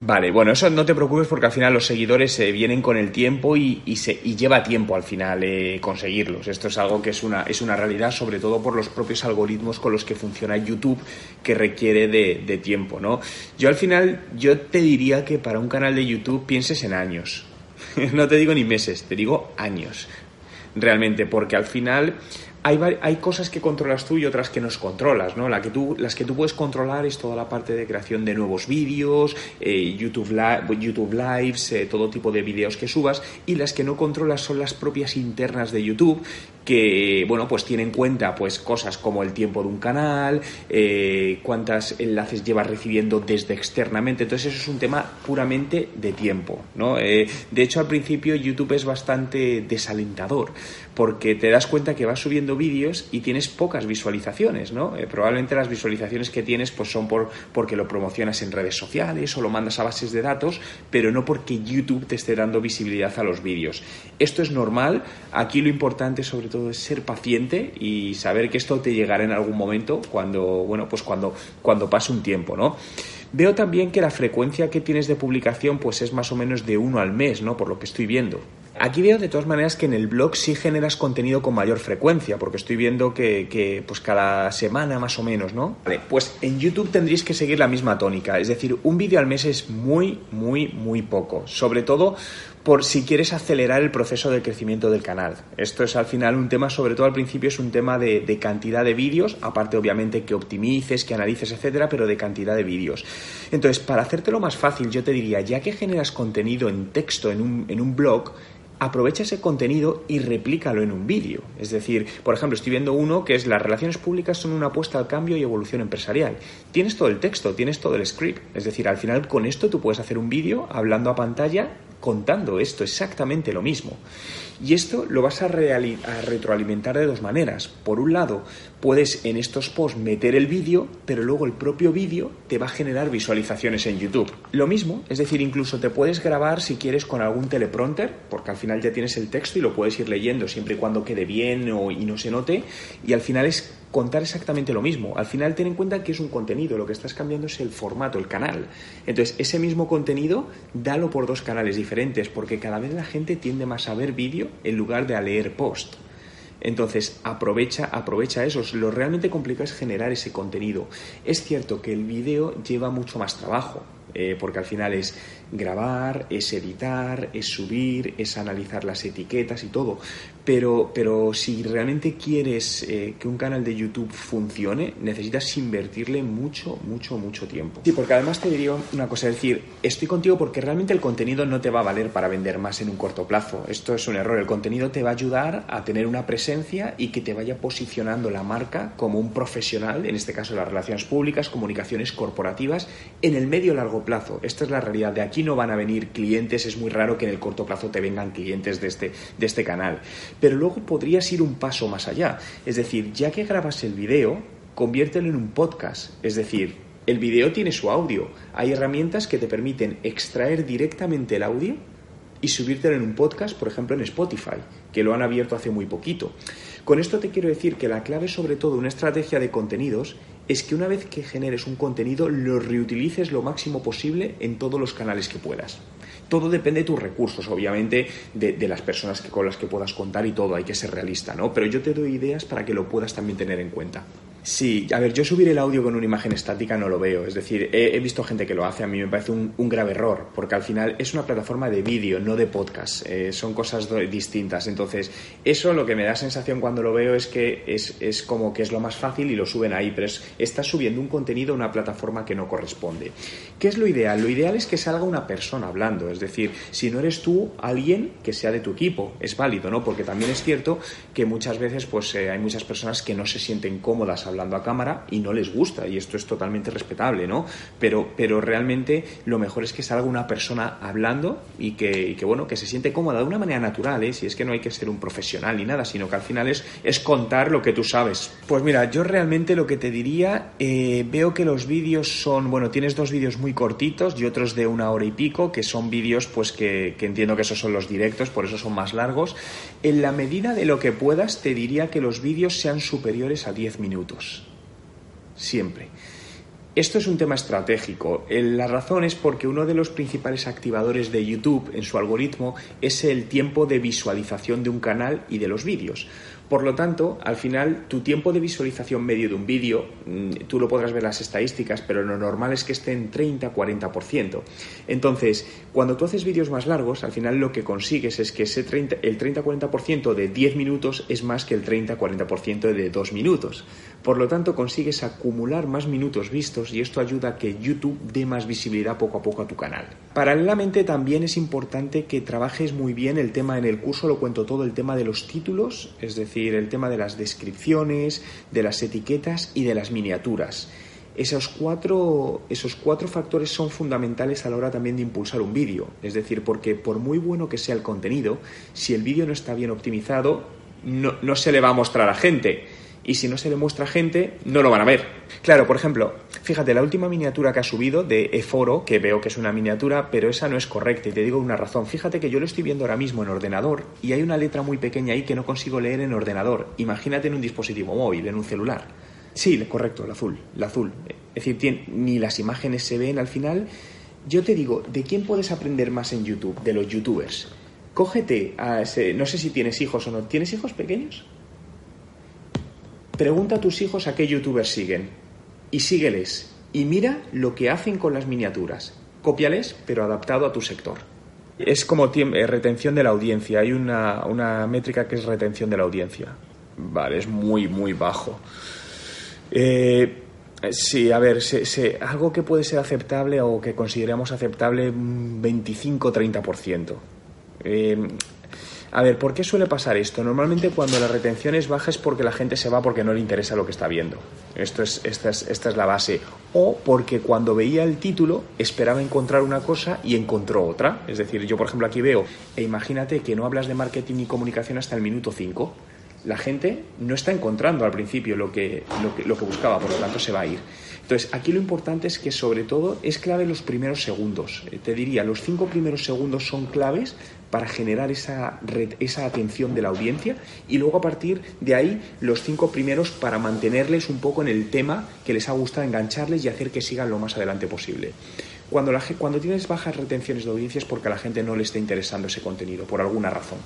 Vale, bueno, eso no te preocupes porque al final los seguidores eh, vienen con el tiempo y, se, y lleva tiempo al final eh, conseguirlos. Esto es algo que es una, es una realidad, sobre todo por los propios algoritmos con los que funciona YouTube, que requiere de tiempo, ¿no? Yo al final, yo te diría que para un canal de YouTube pienses en años. no te digo ni meses, te digo años. Realmente, porque al final hay, cosas que controlas tú y otras que no controlas, ¿no? La que tú, las que tú puedes controlar es toda la parte de creación de nuevos vídeos, eh, YouTube, YouTube Lives, eh, todo tipo de vídeos que subas, y las que no controlas son las propias internas de YouTube, que, bueno, pues tienen en cuenta pues cosas como el tiempo de un canal, eh, cuántos enlaces llevas recibiendo desde externamente, entonces eso es un tema puramente de tiempo, ¿no? de hecho, al principio YouTube es bastante desalentador, porque te das cuenta que vas subiendo vídeos y tienes pocas visualizaciones, ¿no? Eh, probablemente las visualizaciones que tienes pues son por, porque lo promocionas en redes sociales o lo mandas a bases de datos, pero no porque YouTube te esté dando visibilidad a los vídeos. Esto es normal, aquí lo importante sobre todo es ser paciente y saber que esto te llegará en algún momento cuando, bueno, pues cuando, cuando pase un tiempo, ¿no? Veo también que la frecuencia que tienes de publicación pues es más o menos de uno al mes, ¿no? Por lo que estoy viendo. Aquí veo de todas maneras que en el blog sí generas contenido con mayor frecuencia, porque estoy viendo que, pues cada semana más o menos, ¿no? Vale, pues en YouTube tendréis que seguir la misma tónica, es decir, un vídeo al mes es muy, muy, muy poco, sobre todo por si quieres acelerar el proceso de crecimiento del canal. Esto es al final un tema, sobre todo al principio, es un tema de, cantidad de vídeos, aparte obviamente que optimices, que analices, etcétera, pero de cantidad de vídeos. Entonces, para hacértelo más fácil, yo te diría, ya que generas contenido en texto en un, en un blog, aprovecha ese contenido y replícalo en un vídeo. Es decir, por ejemplo, estoy viendo uno que es las relaciones públicas son una apuesta al cambio y evolución empresarial. Tienes todo el texto, tienes todo el script. Es decir, al final con esto tú puedes hacer un vídeo hablando a pantalla contando esto, exactamente lo mismo. Y esto lo vas a, retroalimentar de dos maneras. Por un lado, puedes en estos posts meter el vídeo, pero luego el propio vídeo te va a generar visualizaciones en YouTube. Lo mismo, es decir, incluso te puedes grabar si quieres con algún teleprompter, porque al final ya tienes el texto y lo puedes ir leyendo siempre y cuando quede bien o, y no se note. Y al final es contar exactamente lo mismo. Al final ten en cuenta que es un contenido, lo que estás cambiando es el formato, el canal. Entonces, ese mismo contenido, dalo por dos canales diferentes, porque cada vez la gente tiende más a ver vídeo en lugar de a leer post. Entonces, aprovecha, aprovecha eso. Lo realmente complicado es generar ese contenido. Es cierto que el vídeo lleva mucho más trabajo, eh, porque al final es grabar, es editar, es subir, es analizar las etiquetas y todo. Pero, pero si realmente quieres eh, que un canal de YouTube funcione, necesitas invertirle mucho, mucho, mucho tiempo. Sí, porque además te diría una cosa, es decir, estoy contigo porque realmente el contenido no te va a valer para vender más en un corto plazo. Esto es un error. El contenido te va a ayudar a tener una presencia y que te vaya posicionando la marca como un profesional, en este caso las relaciones públicas, comunicaciones corporativas, en el medio largo plazo. Esta es la realidad. De aquí no van a venir clientes, es muy raro que en el corto plazo te vengan clientes de este, de este canal. Pero luego podrías ir un paso más allá. Es decir, ya que grabas el video, conviértelo en un podcast. Es decir, el video tiene su audio. Hay herramientas que te permiten extraer directamente el audio y subírtelo en un podcast, por ejemplo en Spotify, que lo han abierto hace muy poquito. Con esto te quiero decir que la clave sobre todo una estrategia de contenidos es que una vez que generes un contenido lo reutilices lo máximo posible en todos los canales que puedas. Todo depende de tus recursos, obviamente, de, las personas con las que puedas contar y todo, hay que ser realista, ¿no? Pero yo te doy ideas para que lo puedas también tener en cuenta. Sí, a ver, yo subir el audio con una imagen estática no lo veo. Es decir, he, visto gente que lo hace, a mí me parece un, grave error, porque al final es una plataforma de vídeo, no de podcast. Eh, son cosas distintas. Entonces, eso lo que me da sensación cuando lo veo es que es, como que es lo más fácil y lo suben ahí, pero es, estás subiendo un contenido a una plataforma que no corresponde. ¿Qué es lo ideal? Lo ideal es que salga una persona hablando. Es decir, si no eres tú, alguien que sea de tu equipo. Es válido, ¿no? Porque también es cierto que muchas veces pues, eh, hay muchas personas que no se sienten cómodas hablando hablando a cámara y no les gusta y esto es totalmente respetable, ¿no? Pero, pero realmente lo mejor es que salga una persona hablando y que, que bueno, que se siente cómoda de una manera natural, ¿eh? Si es que no hay que ser un profesional ni nada, sino que al final es, es contar lo que tú sabes. Pues mira, yo realmente lo que te diría, eh, veo que los vídeos son, bueno, tienes dos vídeos muy cortitos y otros de una hora y pico, que son vídeos pues que, que entiendo que esos son los directos, por eso son más largos. En la medida de lo que puedas, te diría que los vídeos sean superiores a 10 minutos. Siempre. Esto es un tema estratégico. La razón es porque uno de los principales activadores de YouTube en su algoritmo es el tiempo de visualización de un canal y de los vídeos. Por lo tanto, al final, tu tiempo de visualización medio de un vídeo, mm, tú lo podrás ver las estadísticas, pero lo normal es que esté en 30-40%. Entonces, cuando tú haces vídeos más largos, al final lo que consigues es que ese 30, el 30-40% de 10 minutos es más que el 30-40% de 2 minutos. Por lo tanto, consigues acumular más minutos vistos y esto ayuda a que YouTube dé más visibilidad poco a poco a tu canal. Paralelamente, también es importante que trabajes muy bien el tema en el curso, lo cuento todo, el tema de los títulos, es decir, el tema de las descripciones, de las etiquetas y de las miniaturas. Esos cuatro, esos cuatro factores son fundamentales a la hora también de impulsar un vídeo. Es decir, porque por muy bueno que sea el contenido, si el vídeo no está bien optimizado, no, no se le va a mostrar a gente y si no se le muestra gente, no lo van a ver. Claro, por ejemplo, fíjate, la última miniatura que ha subido de Eforo, que veo que es una miniatura, pero esa no es correcta y te digo una razón. Fíjate que yo lo estoy viendo ahora mismo en ordenador y hay una letra muy pequeña ahí que no consigo leer en ordenador. Imagínate en un dispositivo móvil, en un celular. Sí, correcto, el azul, el azul. Es decir, ni las imágenes se ven al final. Yo te digo, ¿de quién puedes aprender más en YouTube? De los youtubers. Cógete a ese, no sé si tienes hijos o no. ¿Tienes hijos pequeños? Pregunta a tus hijos a qué youtubers siguen y sígueles y mira lo que hacen con las miniaturas. Cópiales, pero adaptado a tu sector. Es como eh, retención de la audiencia. Hay una, métrica que es retención de la audiencia. Vale, es muy, muy bajo. Eh, sí, a ver, algo que puede ser aceptable o que consideramos aceptable, 25-30%. Eh, a ver, ¿por qué suele pasar esto? Normalmente cuando la retención es baja es porque la gente se va porque no le interesa lo que está viendo. Esto es, esta, es, la base. O porque cuando veía el título esperaba encontrar una cosa y encontró otra. Es decir, yo por ejemplo aquí veo, e imagínate que no hablas de marketing y comunicación hasta el minuto 5 la gente no está encontrando al principio lo que, lo que, lo que buscaba, por lo tanto se va a ir. Entonces, aquí lo importante es que sobre todo es clave los primeros segundos. Eh, te diría, los cinco primeros segundos son claves para generar esa, esa atención de la audiencia y luego a partir de ahí los cinco primeros para mantenerles un poco en el tema que les ha gustado, engancharles y hacer que sigan lo más adelante posible. Cuando, la, cuando tienes bajas retenciones de audiencia es porque a la gente no le está interesando ese contenido, por alguna razón.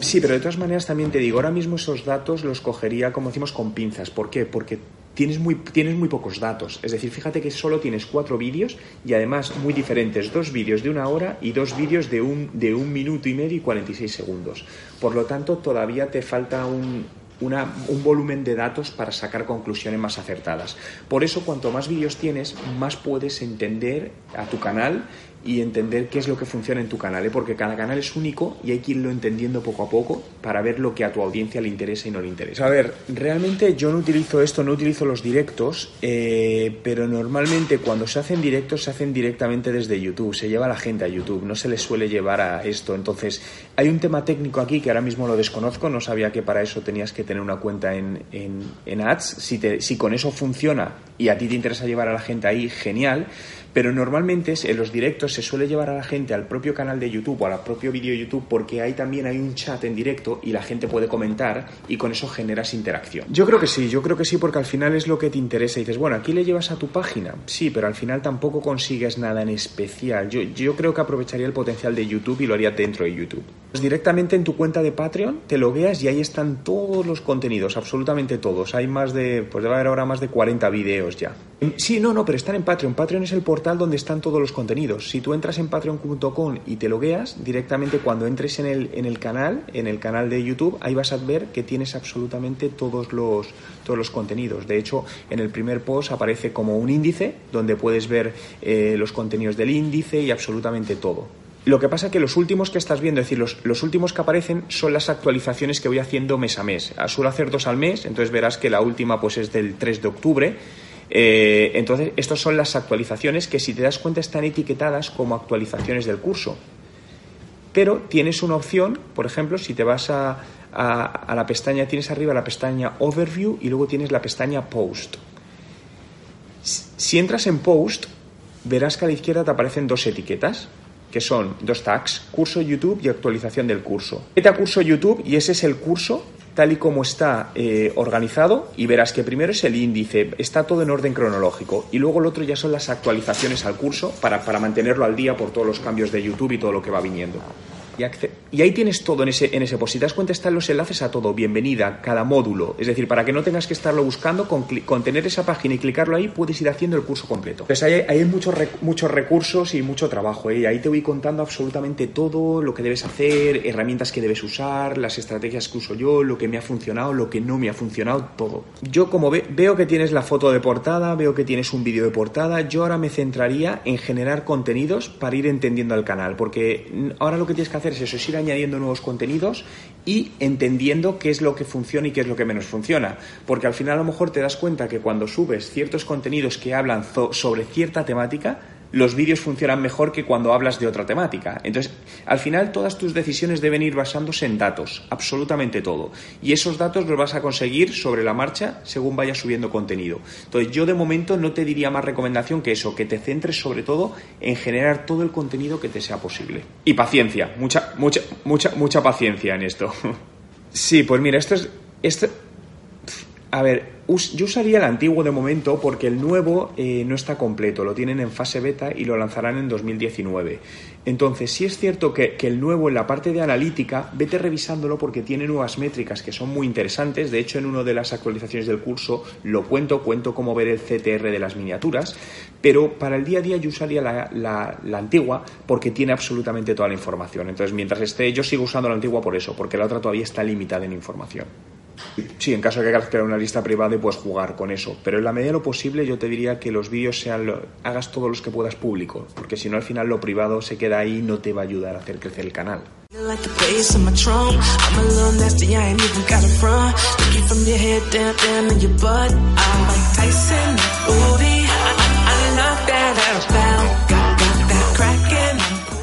Sí, pero de todas maneras también te digo, ahora mismo esos datos los cogería, como decimos, con pinzas. ¿Por qué? Porque tienes muy, tienes muy pocos datos. Es decir, fíjate que solo tienes cuatro vídeos y además muy diferentes. Dos vídeos de una hora y dos vídeos de un, de un minuto y medio y 46 segundos. Por lo tanto, todavía te falta un, un volumen de datos para sacar conclusiones más acertadas. Por eso, cuanto más vídeos tienes, más puedes entender a tu canal y entender qué es lo que funciona en tu canal, ¿eh? porque cada canal es único y hay que irlo entendiendo poco a poco para ver lo que a tu audiencia le interesa y no le interesa. A ver, realmente yo no utilizo esto, no utilizo los directos, eh, pero normalmente cuando se hacen directos se hacen directamente desde YouTube, se lleva la gente a YouTube, no se les suele llevar a esto. Entonces, hay un tema técnico aquí que ahora mismo lo desconozco, no sabía que para eso tenías que tener una cuenta en, en, en Ads. Si, te, si con eso funciona y a ti te interesa llevar a la gente ahí, genial pero normalmente en los directos se suele llevar a la gente al propio canal de YouTube o al propio vídeo de YouTube porque ahí también hay un chat en directo y la gente puede comentar y con eso generas interacción. Yo creo que sí, yo creo que sí porque al final es lo que te interesa y dices, bueno, aquí le llevas a tu página, sí, pero al final tampoco consigues nada en especial. Yo, yo creo que aprovecharía el potencial de YouTube y lo haría dentro de YouTube. Pues directamente en tu cuenta de Patreon te lo veas y ahí están todos los contenidos, absolutamente todos. Hay más de, pues debe haber ahora más de 40 vídeos ya. Sí, no, no, pero están en Patreon. Patreon es el portal donde están todos los contenidos. Si tú entras en patreon.com y te logueas, directamente cuando entres en el, en el canal, en el canal de YouTube, ahí vas a ver que tienes absolutamente todos los, todos los contenidos. De hecho, en el primer post aparece como un índice donde puedes ver eh, los contenidos del índice y absolutamente todo Lo que pasa es que los últimos que estás viendo, es decir, los, los, últimos que aparecen son las actualizaciones que voy haciendo mes a mes. Suelo hacer dos al mes, entonces verás que la última pues es del 3 de octubre. Eh, entonces, estas son las actualizaciones que si te das cuenta están etiquetadas como actualizaciones del curso. Pero tienes una opción, por ejemplo, si te vas a, a, a la pestaña, tienes arriba la pestaña Overview y luego tienes la pestaña Post. Si entras en Post, verás que a la izquierda te aparecen dos etiquetas que son dos tags, curso YouTube y actualización del curso. Vete a curso YouTube y ese es el curso tal y como está eh, organizado y verás que primero es el índice, está todo en orden cronológico y luego el otro ya son las actualizaciones al curso para, para mantenerlo al día por todos los cambios de YouTube y todo lo que va viniendo. Ahí tienes todo en ese, en ese post. Si te das cuenta, están los enlaces a todo, bienvenida, cada módulo. Es decir, para que no tengas que estarlo buscando, con, tener esa página y clicarlo ahí, puedes ir haciendo el curso completo. Entonces ahí, hay muchos, muchos recursos y mucho trabajo. ¿eh? Ahí te voy contando absolutamente todo lo que debes hacer, herramientas que debes usar, las estrategias que uso yo, lo que me ha funcionado, lo que no me ha funcionado, todo. Yo como veo que tienes la foto de portada, veo que tienes un vídeo de portada, yo ahora me centraría en generar contenidos para ir entendiendo el canal, porque ahora lo que tienes que hacer es eso, es ir añadiendo nuevos contenidos y entendiendo qué es lo que funciona y qué es lo que menos funciona. Porque al final a lo mejor te das cuenta que cuando subes ciertos contenidos que hablan sobre cierta temática, los vídeos funcionan mejor que cuando hablas de otra temática. Entonces, al final todas tus decisiones deben ir basándose en datos, absolutamente todo. Y esos datos los vas a conseguir sobre la marcha según vayas subiendo contenido. Entonces, yo de momento no te diría más recomendación que eso, que te centres sobre todo en generar todo el contenido que te sea posible. Y paciencia, mucha, mucha, mucha, mucha paciencia en esto. Sí, pues mira, esto es... Esto, a ver, yo usaría el antiguo de momento porque el nuevo eh, no está completo, lo tienen en fase beta y lo lanzarán en 2019. Entonces, sí es cierto que, el nuevo en la parte de analítica, vete revisándolo porque tiene nuevas métricas que son muy interesantes. De hecho, en una de las actualizaciones del curso lo cuento, cuento cómo ver el CTR de las miniaturas, pero para el día a día yo usaría la, la antigua porque tiene absolutamente toda la información. Entonces, mientras esté, yo sigo usando la antigua por eso, porque la otra todavía está limitada en información. Sí, en caso de que quieras crear una lista privada y puedes jugar con eso. Pero en la medida de lo posible yo te diría que los vídeos sean hagas todos los que puedas público, porque si no al final lo privado se queda ahí y no te va a ayudar a hacer crecer el canal.